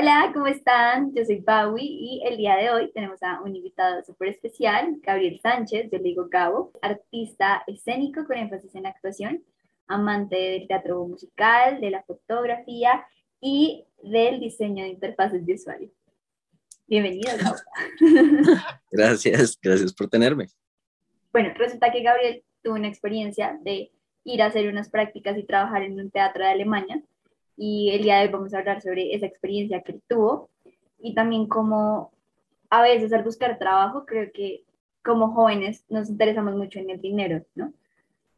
Hola, ¿cómo están? Yo soy Bawi y el día de hoy tenemos a un invitado súper especial, Gabriel Sánchez, yo le digo Gabo, artista escénico con énfasis en actuación, amante del teatro musical, de la fotografía y del diseño de interfaces de usuario. Bienvenido, Gabo. Gracias, gracias por tenerme. Bueno, resulta que Gabriel tuvo una experiencia de ir a hacer unas prácticas y trabajar en un teatro de Alemania y el día de hoy vamos a hablar sobre esa experiencia que él tuvo y también cómo a veces al buscar trabajo creo que como jóvenes nos interesamos mucho en el dinero, ¿no?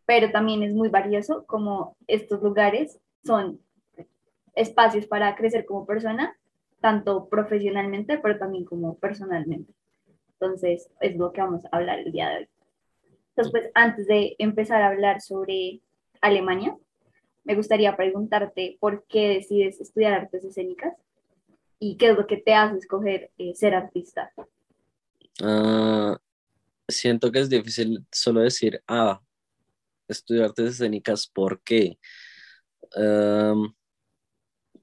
Pero también es muy valioso como estos lugares son espacios para crecer como persona, tanto profesionalmente, pero también como personalmente. Entonces, es lo que vamos a hablar el día de hoy. Entonces, pues, antes de empezar a hablar sobre Alemania, me gustaría preguntarte por qué decides estudiar artes escénicas y qué es lo que te hace escoger eh, ser artista. Ah, siento que es difícil solo decir, ah, estudiar artes escénicas, ¿por qué?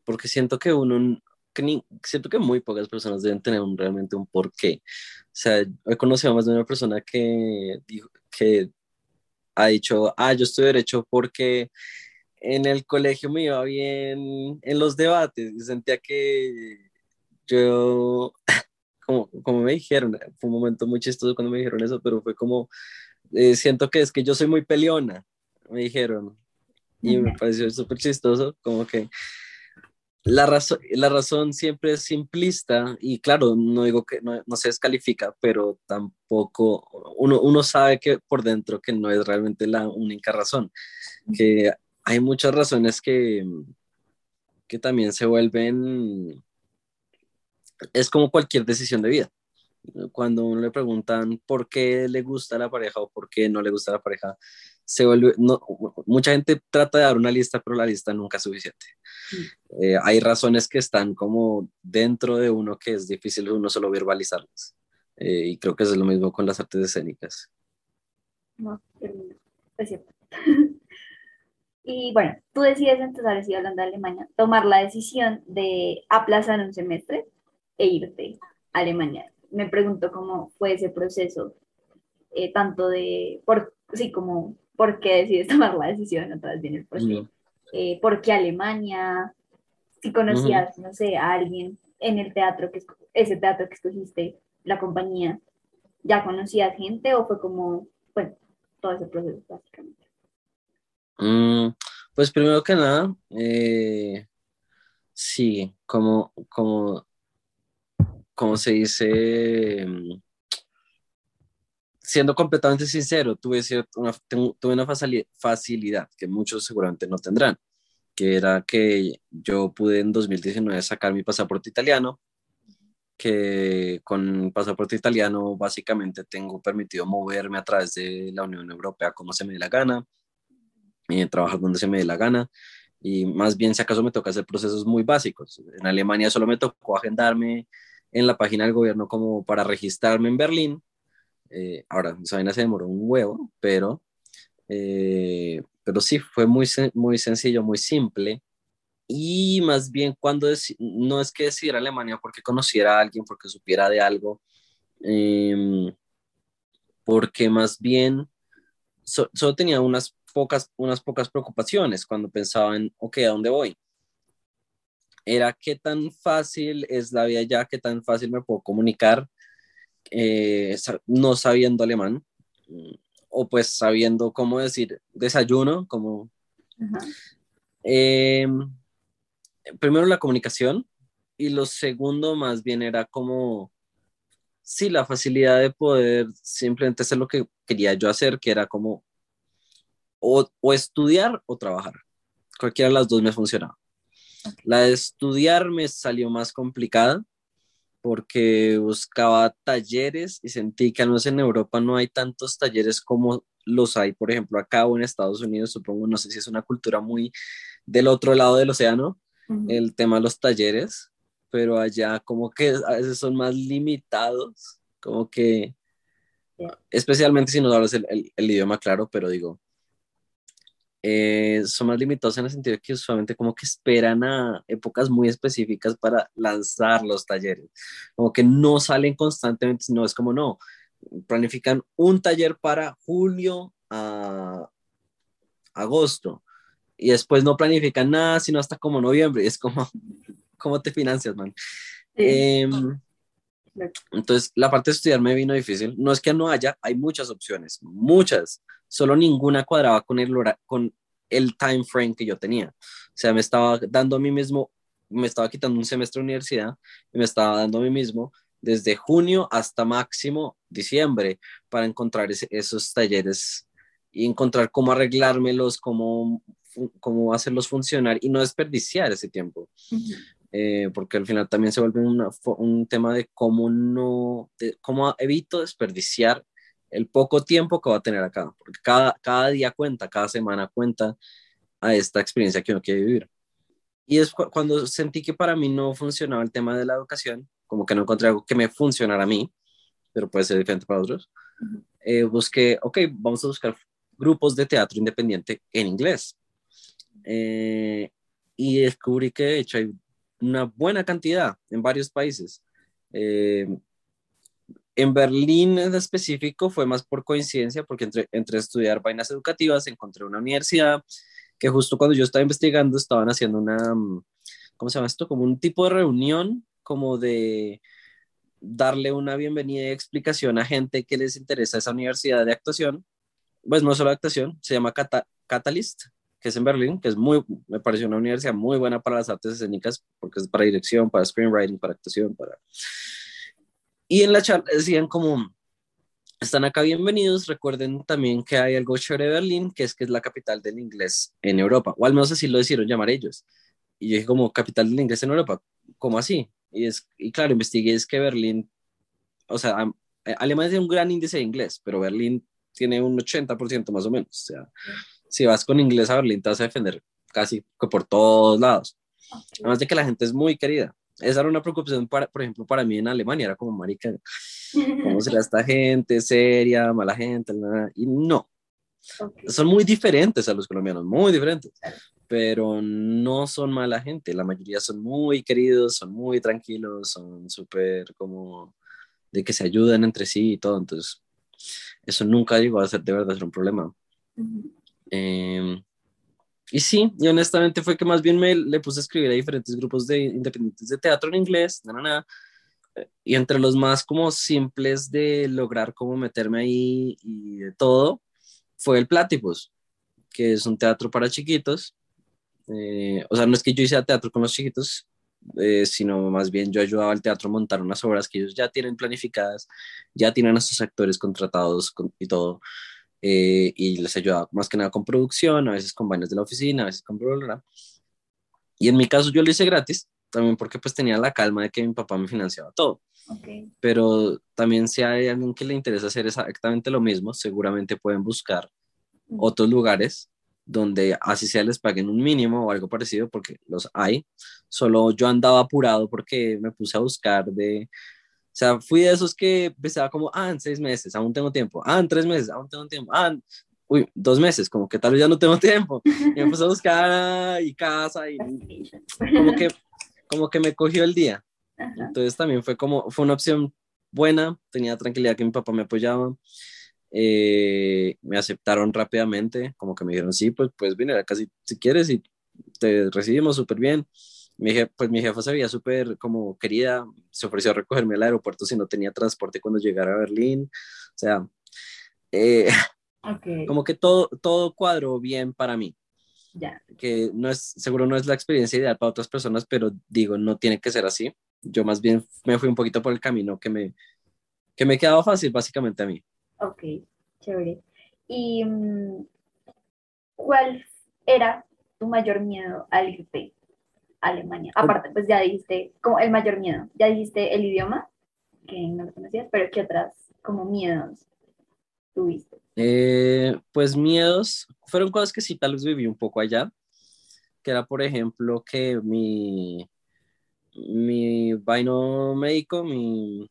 porque siento que uno, siento que muy pocas personas deben tener un, realmente un por qué. O sea, he conocido más de una persona que, que ha dicho, ah, yo estudio derecho porque en el colegio me iba bien en los debates y sentía que yo, como, como me dijeron, fue un momento muy chistoso cuando me dijeron eso, pero fue como, eh, siento que es que yo soy muy peleona, me dijeron, y me pareció súper chistoso, como que la, razón, la razón siempre es simplista y claro, no digo que no, no se descalifica, pero tampoco uno, uno sabe que por dentro que no es realmente la única razón, que hay muchas razones que, que también se vuelven, es como cualquier decisión de vida. Cuando uno le preguntan por qué le gusta la pareja o por qué no le gusta la pareja, se vuelve, no, mucha gente trata de dar una lista, pero la lista nunca es suficiente. Eh, hay razones que están como dentro de uno que es difícil uno solo verbalizarlas. Eh, y creo que es lo mismo con las artes escénicas. No, es cierto. Y bueno, tú decides entonces, ahora hablando de Alemania, tomar la decisión de aplazar un semestre e irte a Alemania. Me pregunto cómo fue ese proceso, eh, tanto de, por, sí, como, ¿por qué decides tomar la decisión? Otra vez viene el proceso. Eh, ¿Por qué Alemania? Si conocías, no sé, a alguien en el teatro, que ese teatro que escogiste, la compañía, ¿ya conocías gente o fue como, bueno, todo ese proceso básicamente? Mm, pues primero que nada, eh, sí, como, como, como se dice, mm, siendo completamente sincero, tuve, una, tuve una facilidad que muchos seguramente no tendrán, que era que yo pude en 2019 sacar mi pasaporte italiano, que con pasaporte italiano básicamente tengo permitido moverme a través de la Unión Europea como se me dé la gana, eh, trabajar donde se me dé la gana y más bien si acaso me toca hacer procesos muy básicos. En Alemania solo me tocó agendarme en la página del gobierno como para registrarme en Berlín. Eh, ahora, esa vaina se demoró un huevo, pero, eh, pero sí, fue muy, muy sencillo, muy simple. Y más bien cuando no es que decidiera Alemania porque conociera a alguien, porque supiera de algo, em, porque más bien solo tenía unas pocas, unas pocas preocupaciones cuando pensaba en, ok, ¿a dónde voy? Era qué tan fácil es la vida ya, qué tan fácil me puedo comunicar eh, no sabiendo alemán, o pues sabiendo cómo decir desayuno, como... Em, primero la comunicación y lo segundo más bien era como, sí, la facilidad de poder simplemente hacer lo que quería yo hacer, que era como o, estudiar o trabajar. Cualquiera de las dos me funcionaba. La de estudiar me salió más complicada porque buscaba talleres y sentí que al menos en Europa no hay tantos talleres como los hay, por ejemplo, acá o en Estados Unidos, supongo, no sé si es una cultura muy del otro lado del océano, el tema de los talleres, pero allá como que a veces son más limitados, como que, especialmente si no hablas el, el idioma claro, pero digo, eh, son más limitados en el sentido de que usualmente como que esperan a épocas muy específicas para lanzar los talleres, como que no salen constantemente, sino es como no, planifican un taller para julio a agosto y después no planifican nada sino hasta como noviembre, es como, ¿cómo te financias, man? Em, entonces, la parte de estudiar me vino difícil. No es que no haya, hay muchas opciones, muchas solo ninguna cuadraba con el, con el time frame que yo tenía. O sea, me estaba dando a mí mismo, me estaba quitando un semestre de universidad y me estaba dando a mí mismo desde junio hasta máximo diciembre para encontrar esos talleres y encontrar cómo arreglármelos, cómo, cómo hacerlos funcionar y no desperdiciar ese tiempo. Eh, porque al final también se vuelve un tema de cómo no, de cómo evito desperdiciar el poco tiempo que va a tener acá, porque cada, cada día cuenta, cada semana cuenta a esta experiencia que uno quiere vivir. Y es cuando sentí que para mí no funcionaba el tema de la educación, como que no encontré algo que me funcionara a mí, pero puede ser diferente para otros, eh, busqué, ok, vamos a buscar grupos de teatro independiente en inglés. Eh, y descubrí que de hecho hay una buena cantidad en varios países. Eh, en Berlín en específico fue más por coincidencia, porque entre, entre estudiar vainas educativas encontré una universidad que justo cuando yo estaba investigando estaban haciendo una, mm, ¿cómo se llama esto? Como un tipo de reunión, como de darle una bienvenida y explicación a gente que les interesa esa universidad de actuación. Pues no solo actuación, se llama Catalyst, que es en Berlín, que es muy, me pareció una universidad muy buena para las artes escénicas, porque es para dirección, para screenwriting, para actuación, para y en la charla decían como, están acá bienvenidos, recuerden también que hay algo chévere de Berlín, que es que es la capital del inglés en Europa, o al menos así lo decidieron llamar ellos. Y yo dije como, capital del inglés en Europa, ¿cómo así? Y, es, y claro, investigué, es que Berlín, o sea, eh, Alemania tiene un gran índice de inglés, pero Berlín tiene un 80% más o menos. O sea, si vas con inglés a Berlín te vas a defender casi por todos lados. Además de que la gente es muy querida esa era una preocupación, para, por ejemplo, para mí en Alemania, era como, marica, ¿cómo será esta gente? Seria, mala gente, nada. y no. Son muy diferentes a los colombianos, muy diferentes, pero no son mala gente, la mayoría son muy queridos, son muy tranquilos, son súper como de que se ayudan entre sí y todo, entonces eso nunca llegó a ser de verdad ser un problema. Y sí, y honestamente fue que más bien me le puse a escribir a diferentes grupos de independientes de teatro en inglés, nada, nada. Y entre los más como simples de lograr como meterme ahí y de todo, fue el Platypus, que es un teatro para chiquitos. Eh, o sea, no es que yo hiciera teatro con los chiquitos, eh, sino más bien yo ayudaba al teatro a montar unas obras que ellos ya tienen planificadas, ya tienen a sus actores contratados y todo. Eh, y les ayudaba más que nada con producción, a veces con baños de la oficina, a veces con bla, Y en mi caso yo lo hice gratis, también porque pues tenía la calma de que mi papá me financiaba todo. Pero también si hay alguien que le interesa hacer exactamente lo mismo, seguramente pueden buscar otros lugares donde así sea les paguen un mínimo o algo parecido, porque los hay. Solo yo andaba apurado porque me puse a buscar de o sea, fui de esos que empezaba como, ah, en seis meses, aún tengo tiempo, ah, en tres meses, aún tengo tiempo, ah, uy, dos meses, como que tal vez ya no tengo tiempo. Y empecé a buscar ah, y casa y como que, como que me cogió el día. Entonces también fue como, fue una opción buena, tenía tranquilidad que mi papá me apoyaba. Eh, me aceptaron rápidamente, como que me dijeron, sí, pues, pues viene casi si quieres y te recibimos súper bien mi jefe, pues mi jefa se veía súper como querida, se ofreció a recogerme al aeropuerto si no tenía transporte cuando llegara a Berlín, o sea, eh, como que todo, todo cuadró bien para mí. Ya. Que no es, seguro no es la experiencia ideal para otras personas, pero digo, no tiene que ser así. Yo más bien me fui un poquito por el camino que me, que me quedaba fácil básicamente a mí. Ok, chévere. ¿Y mm, cuál era tu mayor miedo al irte? Alemania. Aparte, pues ya dijiste como el mayor miedo, ya dijiste el idioma, que no lo conocías, pero ¿qué otras como miedos tuviste? Eh, pues miedos, fueron cosas que sí tal vez viví un poco allá, que era por ejemplo que mi, mi vaino médico, mi,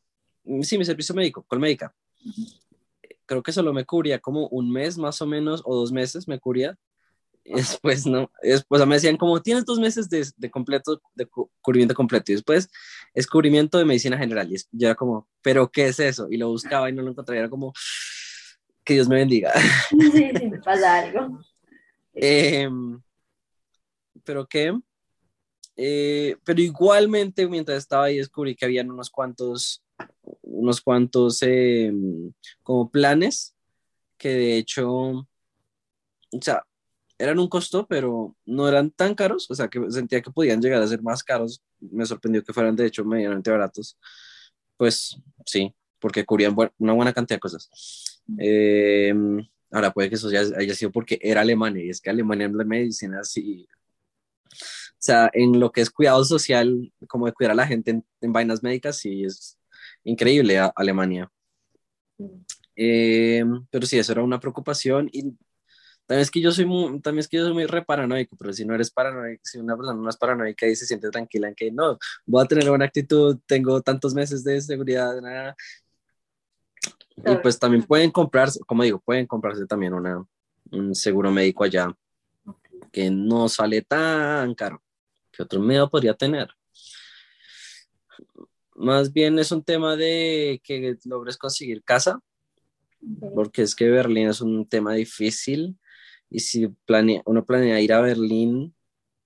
sí, mi servicio médico, con médica, creo que solo me cubría como un mes más o menos, o dos meses me cubría, Y después, ¿no? Después me decían como, tienes dos meses de, de completo, de cubrimiento completo. Y después, es cubrimiento de medicina general. Y yo era como, ¿pero qué es eso? Y lo buscaba y no lo encontraba. Era como, que Dios me bendiga. Sí, sí, me pasa algo. Em, ¿Pero qué? Eh, pero igualmente, mientras estaba ahí, descubrí que habían unos cuantos, unos cuantos em, como planes que de hecho, o sea, eran un costo, pero no eran tan caros, o sea, que sentía que podían llegar a ser más caros. Me sorprendió que fueran de hecho medianamente baratos. Pues sí, porque cubrían una buena cantidad de cosas. Em, ahora puede que eso ya haya sido porque era Alemania, y es que Alemania en la medicina sí. O sea, en lo que es cuidado social, como de cuidar a la gente en, vainas médicas, sí es increíble Alemania. Em, pero sí, eso era una preocupación y también es que yo soy muy, también es que yo soy muy reparanoico, pero si no eres paranoico, si una persona no es paranoica y se siente tranquila en que no, voy a tener buena actitud, tengo tantos meses de seguridad, nada. Y pues también pueden comprarse, como digo, pueden comprarse también una, un seguro médico allá que no sale tan caro. que otro medio podría tener? Más bien es un tema de que logres conseguir casa, porque es que Berlín es un tema difícil y si planea, uno planea ir a Berlín,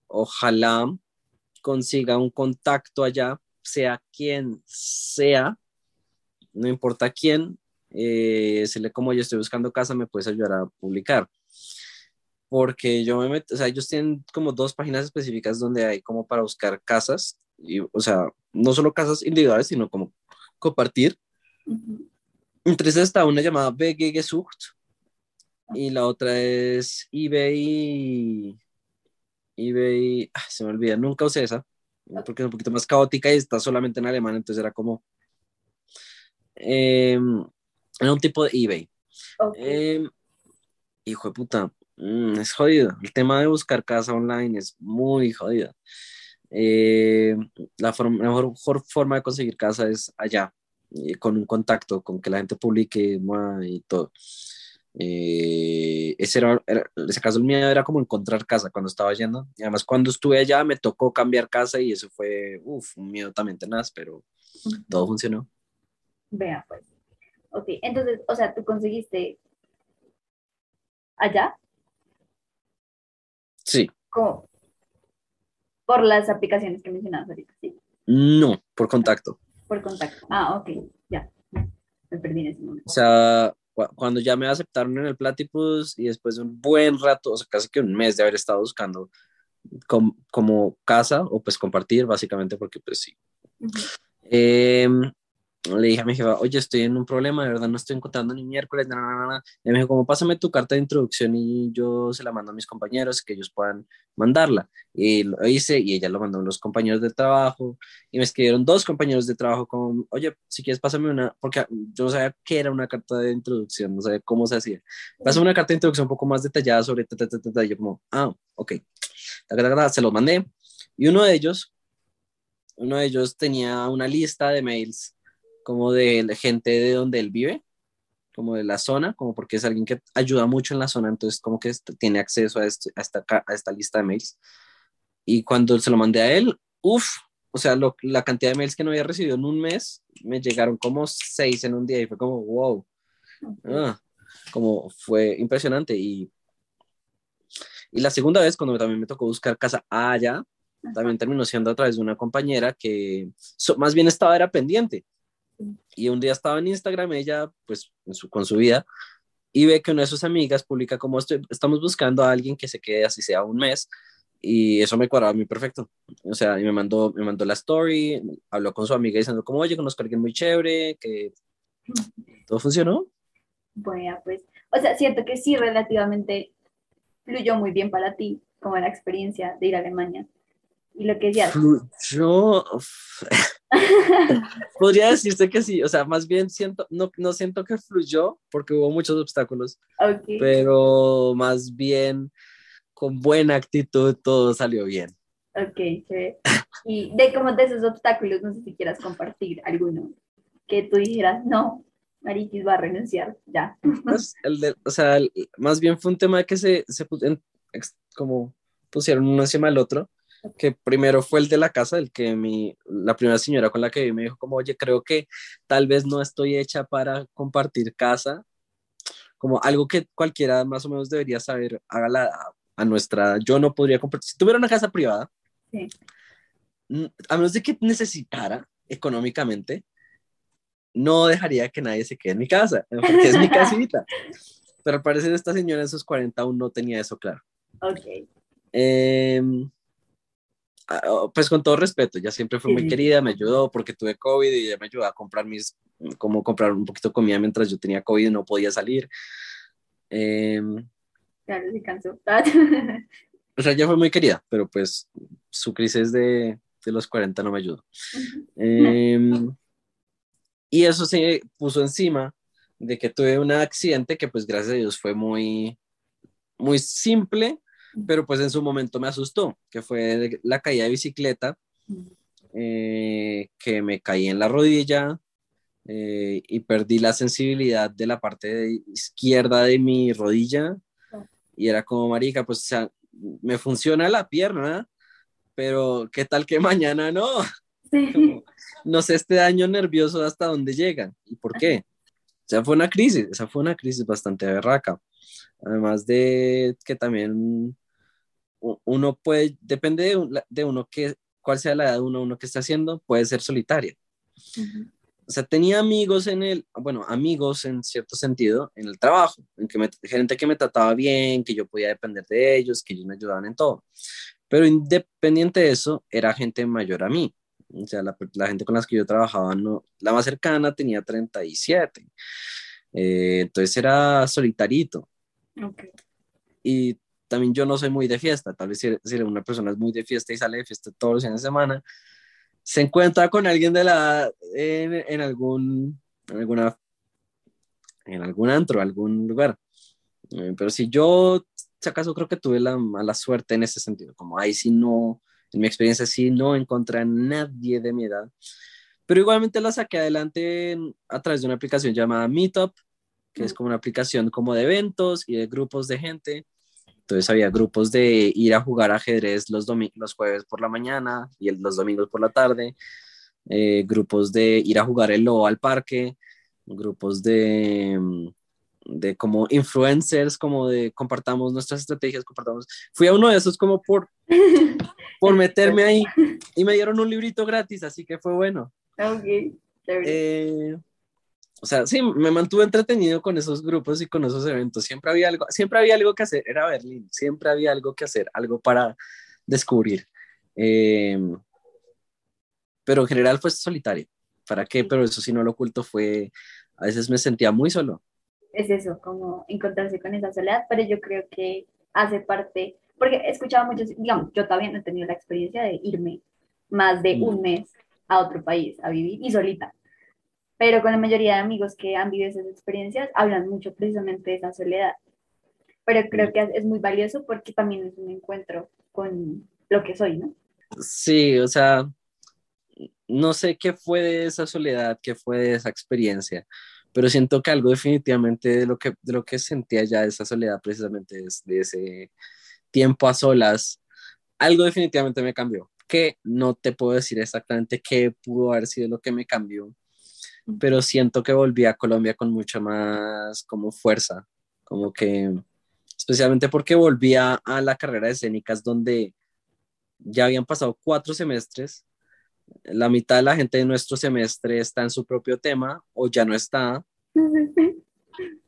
ojalá consiga un contacto allá, sea quien sea, no importa quién, eh, le como yo estoy buscando casa, me puedes ayudar a publicar. Porque yo me meto, o sea, ellos tienen como dos páginas específicas donde hay como para buscar casas, y, o sea, no solo casas individuales, sino como compartir. Entre esas está una llamada BG Gesucht, y la otra es eBay. eBay, ah, se me olvida, nunca usé esa, porque es un poquito más caótica y está solamente en alemán, entonces era como. Em, era un tipo de eBay. Em, hijo de puta, mm, es jodido. El tema de buscar casa online es muy jodido. Em, la, mejor, forma de conseguir casa es allá, eh, con un contacto, con que la gente publique y todo. Eh, ese, era, ese caso el mío era como encontrar casa cuando estaba yendo. Y además cuando estuve allá me tocó cambiar casa y eso fue, uff, un miedo también tenaz, pero todo funcionó. Vea, pues. Ok, entonces, o sea, tú conseguiste allá. Sí. ¿Cómo? Por las aplicaciones que mencionabas ahorita, sí. No, por contacto. Por contacto. Ah, ok, ya. Me perdí en ese momento. O sea, cuando ya me aceptaron en el Platypus y después de un buen rato, o sea, casi que un mes de haber estado buscando como casa o pues compartir, básicamente, porque pues sí. Em, le dije a mi jefa, oye, estoy en un problema, de verdad no estoy encontrando ni miércoles, nada, Y me dijo, como pásame tu carta de introducción y yo se la mando a mis compañeros que ellos puedan mandarla. Y lo hice y ella lo mandó a los compañeros de trabajo y me escribieron dos compañeros de trabajo con, oye, si quieres pásame una, porque yo no sabía qué era una carta de introducción, no sabía cómo se hacía. Pásame una carta de introducción un poco más detallada sobre, ta, y yo como, ah, ok. Se los mandé y uno de ellos, uno de ellos tenía una lista de mails como de gente de donde él vive, como de la zona, como porque es alguien que ayuda mucho en la zona, entonces como que tiene acceso a, este, a, esta, a esta lista de mails. Y cuando se lo mandé a él, uff, o sea, la cantidad de mails que no había recibido en un mes, me llegaron como seis en un día y fue como, wow, ah, como fue impresionante. Y, y la segunda vez, cuando también me tocó buscar casa allá, también terminó siendo a través de una compañera que más bien estaba era pendiente. Y un día estaba en Instagram, ella, pues, con su vida, y ve que una de sus amigas publica como estoy, estamos buscando a alguien que se quede así sea un mes, y eso me cuadraba a mí perfecto. O sea, y me mandó, me mandó la story, habló con su amiga diciendo como, oye, conozco a alguien muy chévere, que todo funcionó. Bueno, pues, o sea, siento que sí, relativamente fluyó muy bien para ti, como la experiencia de ir a Alemania. Y lo que decías. Fluyó. Podría decirse que sí, o sea, más bien siento, no, no siento que fluyó porque hubo muchos obstáculos, pero más bien con buena actitud todo salió bien. Ok, sí. Y de como de esos obstáculos, no sé si quieras compartir alguno que tú dijeras, no, Mariquis va a renunciar, ya. Pues, el de, o sea, más bien fue un tema que se, se como pusieron uno encima del otro, que primero fue el de la casa, el que mi, la primera señora con la que viví me dijo como, oye, creo que tal vez no estoy hecha para compartir casa, como algo que cualquiera más o menos debería saber, hágala a, a nuestra, yo no podría compartir, si tuviera una casa privada, sí. a menos de que necesitara económicamente, no dejaría que nadie se quede en mi casa, porque es mi casita. Pero al parecer esta señora en sus 40 aún no tenía eso claro. Ok. Eh, pues con todo respeto, ya siempre fue muy querida, me ayudó porque tuve COVID y ella me ayudó a comprar mis, como comprar un poquito de comida mientras yo tenía COVID y no podía salir. Eh, claro, se cansó. o sea, ella fue muy querida, pero pues su crisis de, de los 40 no me ayudó. Eh, y eso se puso encima de que tuve un accidente que pues gracias a Dios fue muy, muy simple, pero pues en su momento me asustó, que fue la caída de bicicleta, eh, que me caí en la rodilla eh, y perdí la sensibilidad de la parte izquierda de mi rodilla y era como marica, pues o sea, me funciona la pierna, pero qué tal que mañana no. no sé este daño nervioso hasta dónde llega y por qué. O sea, fue una crisis, esa fue una crisis bastante berraca. Además de que también uno puede, depende de, uno que, cuál sea la edad de uno, uno que está haciendo, puede ser solitario. O sea, tenía amigos en el, bueno, amigos en cierto sentido, en el trabajo, en que me, gente que me trataba bien, que yo podía depender de ellos, que ellos me ayudaban en todo. Pero independiente de eso, era gente mayor a mí. O sea, la, la, gente con las que yo trabajaba, no, la más cercana tenía 37. Eh, entonces era solitarito. Okay. Y también yo no soy muy de fiesta. Tal vez si, si, una persona es muy de fiesta y sale de fiesta todos los días de semana, se encuentra con alguien de la en, en algún en alguna en algún antro, algún lugar. Eh, pero si yo, si acaso creo que tuve la mala suerte en ese sentido, como ahí sí no, en mi experiencia sí no encontré a nadie de mi edad, pero igualmente la saqué adelante a través de una aplicación llamada Meetup, que es como una aplicación como de eventos y de grupos de gente. Entonces había grupos de ir a jugar ajedrez los, los jueves por la mañana y los domingos por la tarde, eh, grupos de ir a jugar el lobo al parque, grupos de de como influencers, como de compartamos nuestras estrategias, compartamos. Fui a uno de esos como por, por meterme ahí y me dieron un librito gratis, así que fue bueno. Ok, eh, o sea, sí, me mantuve entretenido con esos grupos y con esos eventos. Siempre había algo, siempre había algo que hacer. Era Berlín, siempre había algo que hacer, algo para descubrir. Eh, pero en general fue solitario. ¿Para qué? Pero eso sí no lo oculto fue, a veces me sentía muy solo es eso, como encontrarse con esa soledad, pero yo creo que hace parte, porque he escuchado muchos, digamos, yo todavía no he tenido la experiencia de irme más de un mm. mes a otro país a vivir y solita, pero con la mayoría de amigos que han vivido esas experiencias hablan mucho precisamente de esa soledad, pero creo mm. que es muy valioso porque también es un encuentro con lo que soy, ¿no? Sí, o sea, no sé qué fue de esa soledad, qué fue de esa experiencia, pero siento que algo definitivamente de lo que, de lo que sentía ya esa soledad precisamente de ese tiempo a solas, algo definitivamente me cambió, que no te puedo decir exactamente qué pudo haber sido lo que me cambió, pero siento que volví a Colombia con mucha más como fuerza, como que especialmente porque volví a, la carrera de escénicas donde ya habían pasado cuatro semestres la mitad de la gente de nuestro semestre está en su propio tema o ya no está.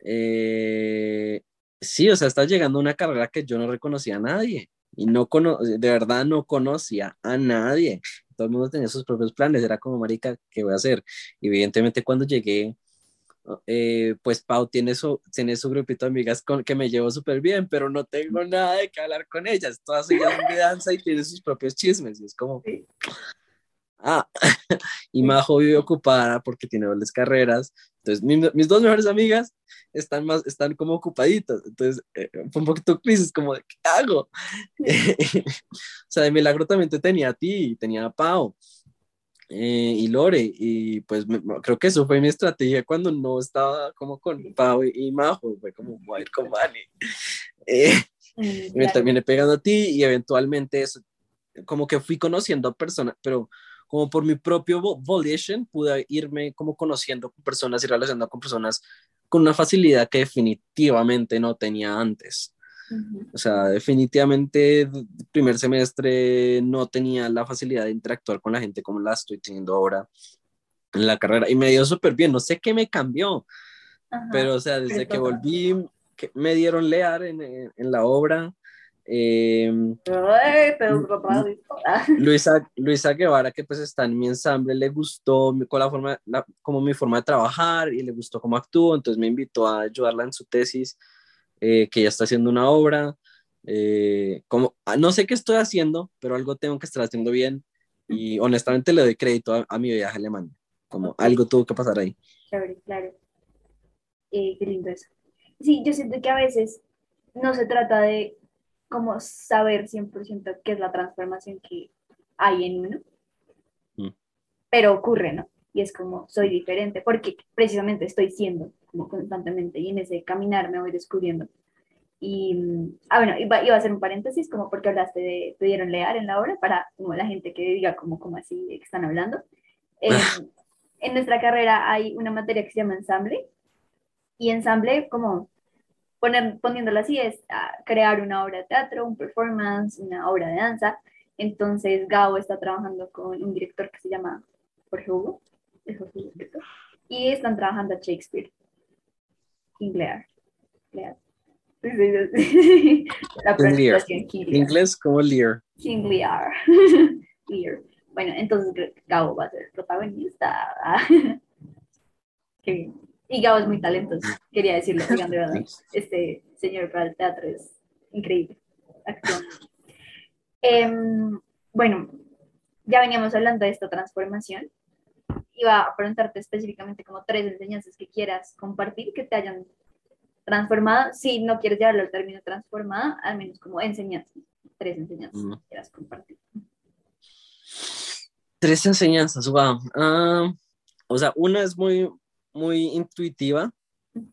Eh, sí, o sea, está llegando una carrera que yo no reconocía a nadie y no de verdad no conocía a nadie. Todo el mundo tenía sus propios planes, era como, marica, ¿qué voy a hacer? evidentemente cuando llegué, eh, pues Pau tiene su, tiene su grupito de amigas con que me llevo súper bien, pero no tengo nada de qué hablar con ellas. Todas ellas de danza y tienen sus propios chismes. Y es como, ah, y Majo vive ocupada porque tiene dobles carreras. Entonces, mis dos mejores amigas están, más, están como ocupaditas. Entonces, eh, fue un poquito crisis, como ¿qué hago? o sea, de milagro también te tenía a ti, tenía a Pau. Eh, y Lore, y pues creo que eso fue mi estrategia cuando no estaba como con Pau y, Majo, fue como voy a ir con Vani. Eh, y me terminé pegando a ti y eventualmente eso, como que fui conociendo personas, pero como por mi propio volition pude irme como conociendo personas y relacionando con personas con una facilidad que definitivamente no tenía antes. O sea, definitivamente primer semestre no tenía la facilidad de interactuar con la gente como la estoy teniendo ahora en la carrera y me dio súper bien, no sé qué me cambió, pero o sea, desde que volví, que me dieron leer en, en, la obra. Eh, Luisa, Luisa Guevara, que pues está en mi ensamble, le gustó con la forma, como mi forma de trabajar y le gustó cómo actúo, entonces me invitó a ayudarla en su tesis, eh, que ya está haciendo una obra. Eh, como, ah, no sé qué estoy haciendo, pero algo tengo que estar haciendo bien y honestamente le doy crédito a, a mi viaje a Alemania, como algo tuvo que pasar ahí. Claro, claro. Eh, qué lindo eso. Sí, yo siento que a veces no se trata de como saber 100% qué es la transformación que hay en uno, mm. pero ocurre, ¿no? Y es como, soy diferente, porque precisamente estoy siendo como constantemente y en ese caminar me voy descubriendo. Y, ah, bueno, iba, a hacer un paréntesis, como porque hablaste de, te dieron leer en la obra, para como la gente que diga como, como así que están hablando. en nuestra carrera hay una materia que se llama ensamble, y ensamble, como poner, poniéndolo así, es crear una obra de teatro, un performance, una obra de danza. Entonces, Gao está trabajando con un director que se llama Jorge Hugo, y están trabajando a Shakespeare. King Lear. Lear. La pronunciación Inglés como Lear. King Lear. Lear. Bueno, entonces Gao va a ser protagonista. Qué bien. Y Gabo es muy talentoso, quería decirlo, de verdad. Este señor para el teatro es increíble. Em, bueno, ya veníamos hablando de esta transformación. Iba a preguntarte específicamente como tres enseñanzas que quieras compartir que te hayan transformado. Si no quieres llevarlo al término transformada, al menos como enseñanzas. Tres enseñanzas que quieras compartir. Tres enseñanzas, wow. Ah, o sea, una es muy, muy intuitiva,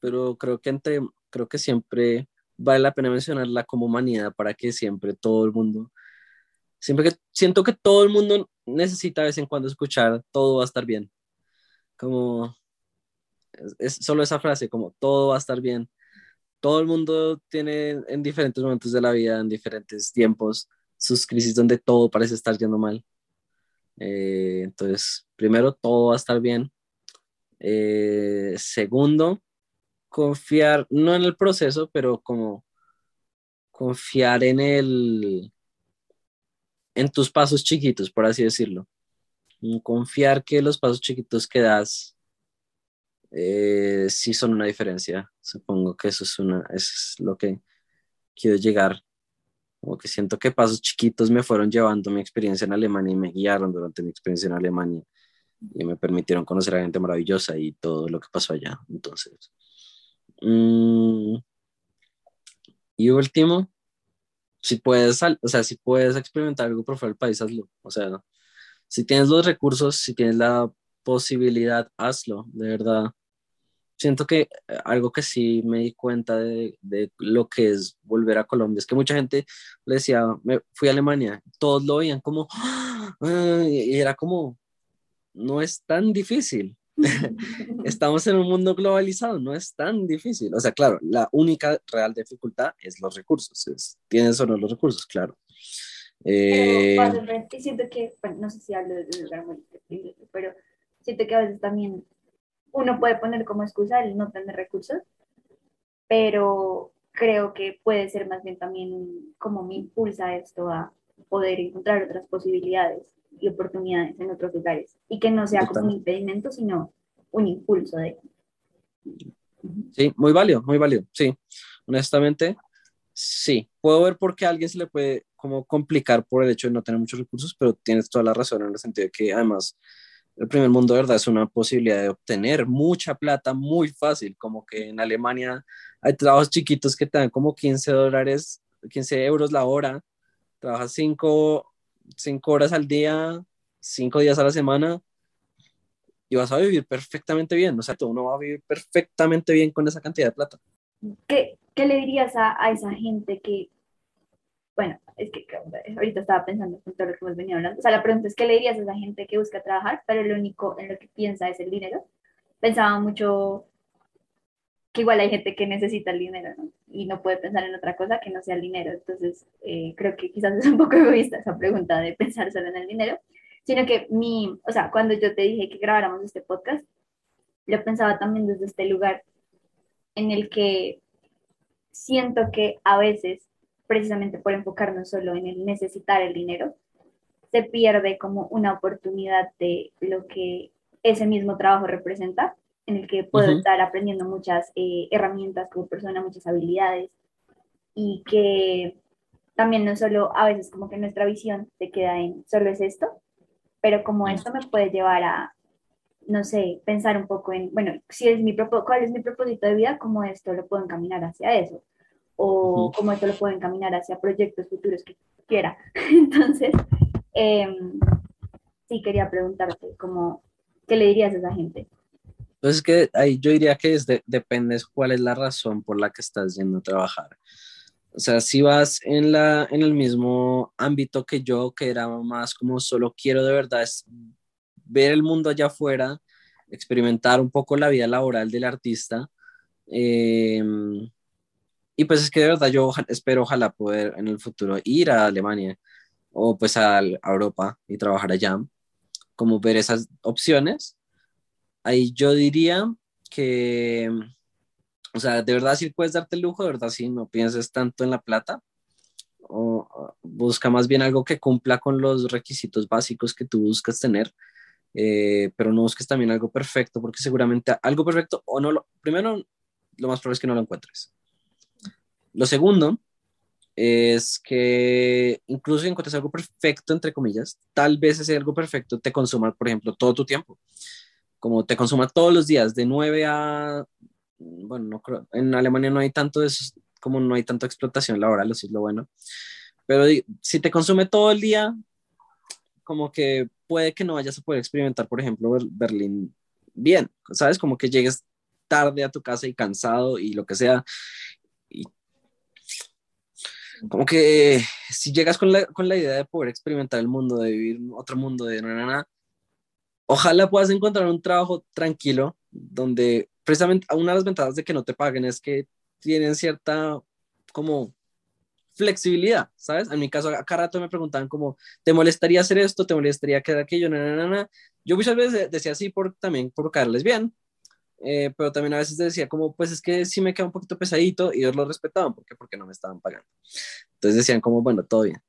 pero creo que entre, creo que siempre vale la pena mencionarla como humanidad para que siempre todo el mundo, siempre que siento que todo el mundo necesita de vez en cuando escuchar todo va a estar bien. Como es, solo esa frase, como todo va a estar bien. Todo el mundo tiene en diferentes momentos de la vida, en diferentes tiempos, sus crisis donde todo parece estar yendo mal. Eh, entonces, primero, todo va a estar bien. Eh, segundo, confiar, no en el proceso, pero como confiar en el, en tus pasos chiquitos, por así decirlo. Confiar que los pasos chiquitos que das eh, sí son una diferencia. Supongo que eso es, una, es lo que quiero llegar. Como que siento que pasos chiquitos me fueron llevando mi experiencia en Alemania y me guiaron durante mi experiencia en Alemania y me permitieron conocer a gente maravillosa y todo lo que pasó allá. Entonces, mm, y último, si puedes, o sea, si puedes experimentar algo por fuera del país, hazlo. O sea, si tienes los recursos, si tienes la posibilidad, hazlo, de verdad. Siento que eh, algo que sí me di cuenta de, de lo que es volver a Colombia es que mucha gente le decía, me fui a Alemania, todos lo veían como, ¡Ah! y era como, no es tan difícil. Estamos en un mundo globalizado, no es tan difícil. O sea, claro, la única real dificultad es los recursos. tienes o no los recursos, claro. Eh, siento que, bueno, no sé si hablo de un lugar muy pero siento que a veces también uno puede poner como excusa el no tener recursos, pero creo que puede ser más bien también como me impulsa esto a poder encontrar otras posibilidades y oportunidades en otros lugares y que no sea como un impedimento, sino un impulso de... Sí, muy válido, muy válido, sí. Honestamente, sí. Puedo ver por qué a alguien se le puede como complicar por el hecho de no tener muchos recursos, pero tienes toda la razón en el sentido de que además el primer mundo de verdad es una posibilidad de obtener mucha plata muy fácil, como que en Alemania hay trabajos chiquitos que te dan como 15 dólares, 15 euros la hora, trabajas 5 cinco horas al día, cinco días a la semana, y vas a vivir perfectamente bien. O sea, uno va a vivir perfectamente bien con esa cantidad de plata. ¿Qué, qué le dirías a, a, esa gente que bueno, es que ahorita estaba pensando en todo lo que hemos venido hablando. O sea, la pregunta es, ¿qué le dirías a esa gente que busca trabajar, pero lo único en lo que piensa es el dinero? Pensaba mucho que igual hay gente que necesita el dinero, ¿no? Y no puede pensar en otra cosa que no sea el dinero. Entonces, eh, creo que quizás es un poco egoísta esa pregunta de pensar solo en el dinero, sino que mi, o sea, cuando yo te dije que grabáramos este podcast, lo pensaba también desde este lugar en el que siento que a veces, precisamente por enfocarnos solo en el necesitar el dinero, se pierde como una oportunidad de lo que ese mismo trabajo representa en el que puedo estar aprendiendo muchas eh, herramientas como persona, muchas habilidades y que también no solo a veces como que nuestra visión se queda en solo es esto, pero como esto me puede llevar a, no sé, pensar un poco en, bueno, si es mi cuál es mi propósito de vida, cómo esto lo puedo encaminar hacia eso, o cómo esto lo puedo encaminar hacia proyectos futuros que quiera. Entonces, em, sí quería preguntarte, como, ¿qué le dirías a esa gente? Entonces, que ahí yo diría que es de, depende cuál es la razón por la que estás yendo a trabajar. O sea, si vas en, la, en el mismo ámbito que yo, que era más como solo quiero de verdad es ver el mundo allá afuera, experimentar un poco la vida laboral del artista. Em, y pues es que de verdad yo espero, ojalá poder en el futuro ir a Alemania o pues a, a Europa y trabajar allá, como ver esas opciones ahí yo diría que, o sea, de verdad si puedes darte el lujo, de verdad si no pienses tanto en la plata, o busca más bien algo que cumpla con los requisitos básicos que tú buscas tener, eh, pero no busques también algo perfecto, porque seguramente algo perfecto o no lo, primero, lo más probable es que no lo encuentres. Lo segundo es que incluso si encuentres algo perfecto, entre comillas, tal vez ese algo perfecto te consuma, por ejemplo, todo tu tiempo como te consuma todos los días, de 9 a, bueno, no creo, en Alemania no hay tanto eso, como no hay tanta explotación laboral, eso es lo bueno, pero si te consume todo el día, como que puede que no vayas a poder experimentar, por ejemplo, Berlín bien, ¿sabes? Como que llegues tarde a tu casa y cansado y lo que sea. Y como que si llegas con la, con la idea de poder experimentar el mundo, de vivir otro mundo, de nada, ojalá puedas encontrar un trabajo tranquilo donde precisamente una de las ventajas de que no te paguen es que tienen cierta como flexibilidad, ¿sabes? En mi caso, acá rato me preguntaban como, ¿te molestaría hacer esto? ¿Te molestaría quedar aquello? Na, Yo muchas veces decía así por, también por caerles bien, eh, pero también a veces decía como, pues es que sí me queda un poquito pesadito y ellos lo respetaban, ¿por qué? Porque no me estaban pagando. Entonces decían como, bueno, todo bien.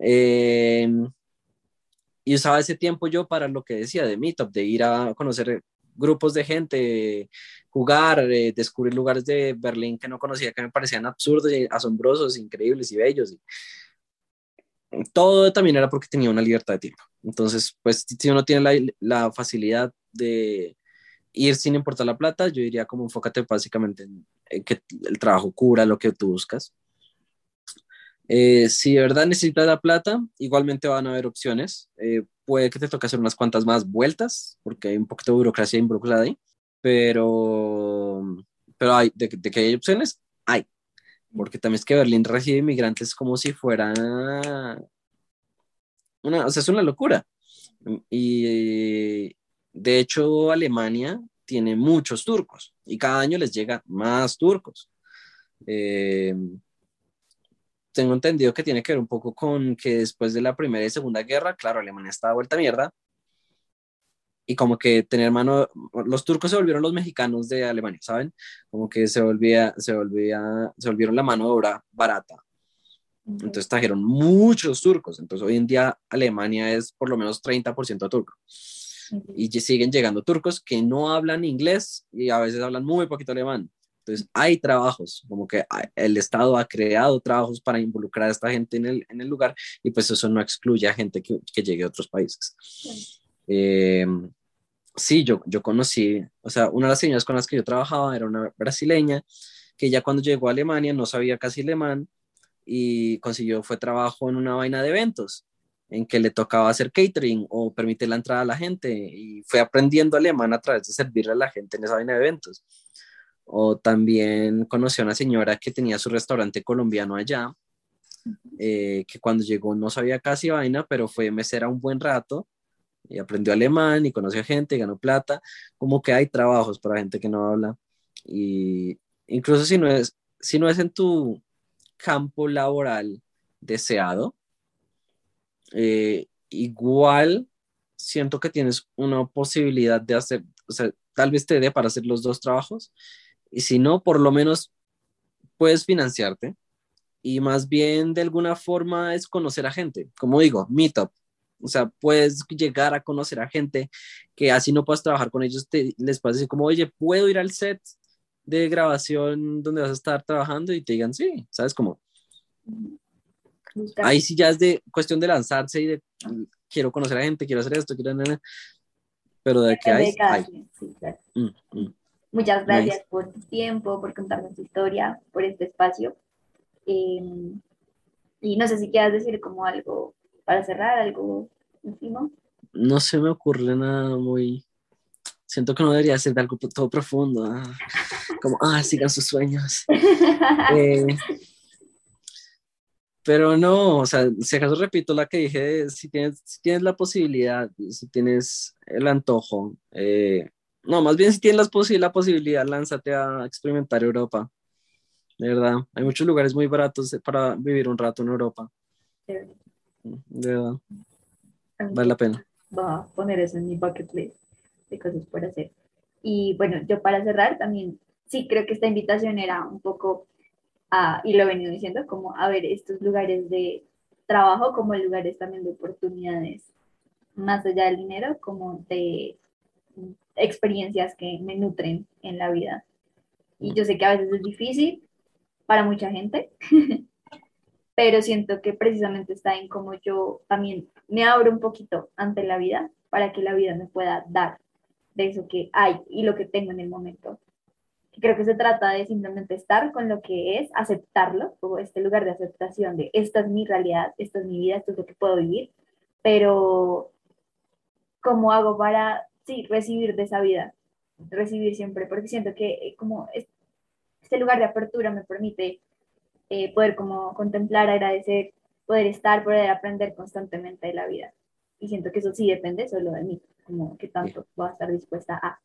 Eh, y usaba ese tiempo yo para lo que decía de Meetup, de ir a conocer grupos de gente, jugar, eh, descubrir lugares de Berlín que no conocía, que me parecían absurdos y asombrosos, increíbles y bellos. Y todo también era porque tenía una libertad de tiempo. Entonces, pues si uno tiene la, la facilidad de ir sin importar la plata, yo diría como enfócate básicamente en que el trabajo cura lo que tú buscas eh, si de verdad necesitas la plata, igualmente van a haber opciones. Eh, puede que te toque hacer unas cuantas más vueltas, porque hay un poquito de burocracia involucrada ahí, pero, pero hay, de, que hay opciones, hay. Porque también es que Berlín recibe inmigrantes como si fuera una, o sea, es una locura. Y de hecho, Alemania tiene muchos turcos y cada año les llega más turcos. Eh, tengo entendido que tiene que ver un poco con que después de la Primera y Segunda Guerra, claro, Alemania estaba vuelta a mierda. Y como que tener mano, los turcos se volvieron los mexicanos de Alemania, ¿saben? Como que se volvía, se volvía, se volvieron la mano de obra barata. Entonces trajeron muchos turcos. Entonces hoy en día Alemania es por lo menos 30% turco. Y siguen llegando turcos que no hablan inglés y a veces hablan muy poquito alemán. Entonces, hay trabajos, como que el Estado ha creado trabajos para involucrar a esta gente en el, en el lugar y pues eso no excluye a gente que, que llegue a otros países. Sí. Em, sí, yo, yo conocí, o sea, una de las señoras con las que yo trabajaba era una brasileña que ya cuando llegó a Alemania no sabía casi alemán y consiguió, fue trabajo en una vaina de eventos en que le tocaba hacer catering o permitir la entrada a la gente y fue aprendiendo alemán a través de servirle a la gente en esa vaina de eventos. O también conocí a una señora que tenía su restaurante colombiano allá eh, que cuando llegó no sabía casi vaina, pero fue mesera un buen rato y aprendió alemán y conoció gente, ganó plata, como que hay trabajos para gente que no habla. Y incluso si no es, si no es en tu campo laboral deseado, eh, igual siento que tienes una posibilidad de hacer, o sea, tal vez te dé para hacer los dos trabajos y si no, por lo menos puedes financiarte y más bien de alguna forma es conocer a gente, como digo, meetup. O sea, puedes llegar a conocer a gente que así no puedas trabajar con ellos, te, les puedes decir como, oye, ¿puedo ir al set de grabación donde vas a estar trabajando? Y te digan, sí, ¿sabes cómo? Ahí sí ya es de cuestión de lanzarse y de quiero conocer a gente, quiero hacer esto, quiero... Pero de que hay... Mm, mm. Muchas gracias por tu tiempo, por contarnos tu historia, por este espacio. Em, y no sé si quieras decir como algo para cerrar, algo último. No se me ocurre nada muy... Siento que no debería ser de algo todo profundo. Ah, como, ah, sigan sus sueños. eh, pero no, o sea, si acaso repito la que dije, si tienes, si tienes la posibilidad, si tienes el antojo, eh, no, más bien si tienes la, la posibilidad, lánzate a experimentar Europa. De verdad, hay muchos lugares muy baratos para vivir un rato en Europa. De verdad. Vale la pena. Voy a poner eso en mi bucket list de cosas por hacer. Y bueno, yo para cerrar también, sí creo que esta invitación era un poco y lo he venido diciendo, como a ver estos lugares de trabajo como lugares también de oportunidades, más allá del dinero, como de experiencias que me nutren en la vida. Y yo sé que a veces es difícil para mucha gente, pero siento que precisamente está en cómo yo también me abro un poquito ante la vida para que la vida me pueda dar de eso que hay y lo que tengo en el momento creo que se trata de simplemente estar con lo que es, aceptarlo, como este lugar de aceptación de esta es mi realidad, esta es mi vida, esto es lo que puedo vivir, pero ¿cómo hago para, sí, recibir de esa vida? Recibir siempre, porque siento que eh, como este lugar de apertura me permite eh, poder como contemplar, agradecer, poder estar, poder aprender constantemente de la vida. Y siento que eso sí depende solo de mí, como que tanto voy a estar dispuesta a